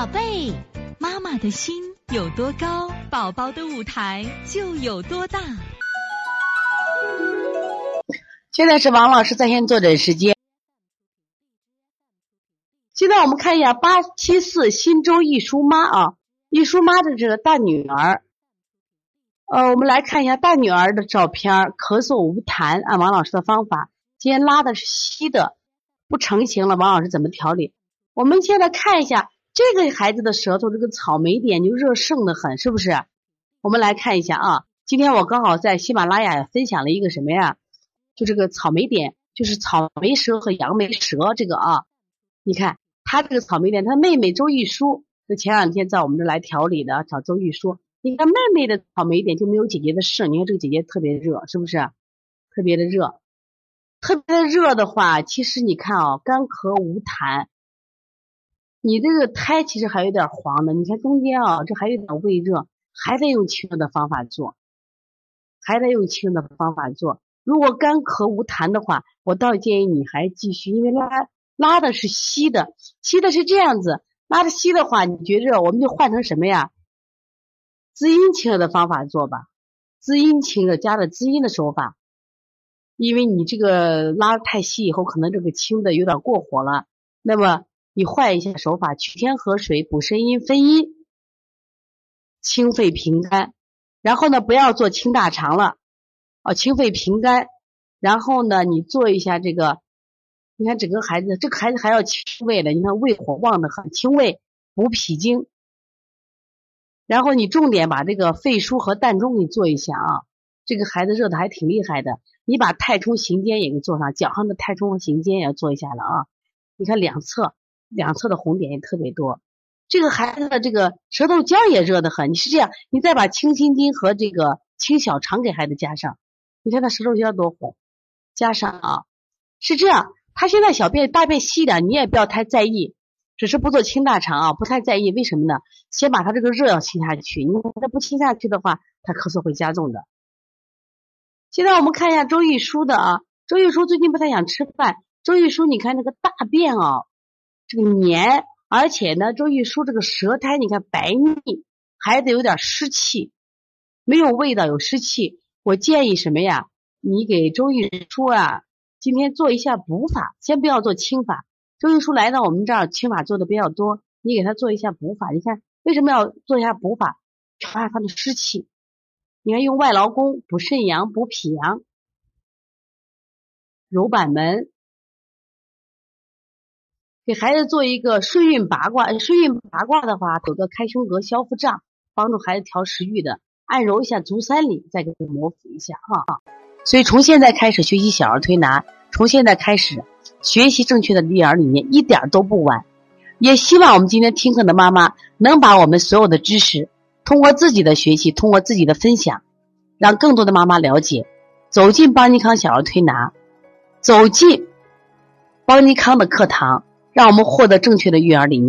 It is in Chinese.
宝贝，妈妈的心有多高，宝宝的舞台就有多大。现在是王老师在线坐诊时间。现在我们看一下八七四新州一叔妈啊，一叔妈的这个大女儿。呃，我们来看一下大女儿的照片，咳嗽无痰，按王老师的方法，今天拉的是稀的，不成形了，王老师怎么调理？我们现在看一下这个孩子的舌头，这个草莓点就热盛的很，是不是？我们来看一下啊，今天我刚好在喜马拉雅分享了一个什么呀？就这个草莓点，就是草莓舌和杨梅舌这个啊，你看。他这个草莓点，他妹妹周玉书就前两天在我们这来调理的，找周玉书。你看妹妹的草莓点就没有姐姐的盛，你看这个姐姐特别热，是不是？特别的热，特别的热的话，其实你看啊，干咳无痰，你这个胎其实还有点黄的。你看中间啊，这还有点胃热，还得用清热的方法做，还得用清热的方法做。如果干咳无痰的话，我倒建议你还继续，因为拉。拉的是稀的，稀的是这样子，拉的稀的话，你觉着我们就换成什么呀？滋阴清热的方法做吧，滋阴清热加了滋阴的手法，因为你这个拉的太稀以后，可能这个清的有点过火了，那么你换一下手法，取天河水补肾阴分阴，清肺平肝，然后呢不要做清大肠了，哦清肺平肝，然后呢你做一下这个。你看整个孩子，这个孩子还要清胃的。你看胃火旺的很，清胃补脾经。然后你重点把这个肺腧和膻中给做一下啊。这个孩子热的还挺厉害的，你把太冲行间也给做上，脚上的太冲和行间也要做一下了啊。你看两侧，两侧的红点也特别多。这个孩子的这个舌头尖也热得很。你是这样，你再把清心经和这个清小肠给孩子加上，你看他舌头尖多红。加上啊，是这样。他现在小便大便稀的，你也不要太在意，只是不做清大肠啊，不太在意。为什么呢？先把他这个热要清下去，你他不清下去的话，他咳嗽会加重的。现在我们看一下周玉书的啊，周玉书最近不太想吃饭。周玉书，你看那个大便啊，这个黏，而且呢，周玉书这个舌苔你看白腻，孩子有点湿气，没有味道，有湿气。我建议什么呀？你给周玉书啊。今天做一下补法，先不要做清法。周玉书来到我们这儿，清法做的比较多，你给他做一下补法。你看为什么要做一下补法？调下他的湿气。你看用外劳宫补肾阳、补脾阳，揉板门，给孩子做一个顺运八卦。顺运八卦的话，走个开胸膈、消腹胀，帮助孩子调食欲的。按揉一下足三里，再给他摩腹一下，哈。所以从现在开始学习小儿推拿，从现在开始学习正确的育儿理念，一点都不晚。也希望我们今天听课的妈妈能把我们所有的知识，通过自己的学习，通过自己的分享，让更多的妈妈了解，走进邦尼康小儿推拿，走进邦尼康的课堂，让我们获得正确的育儿理念。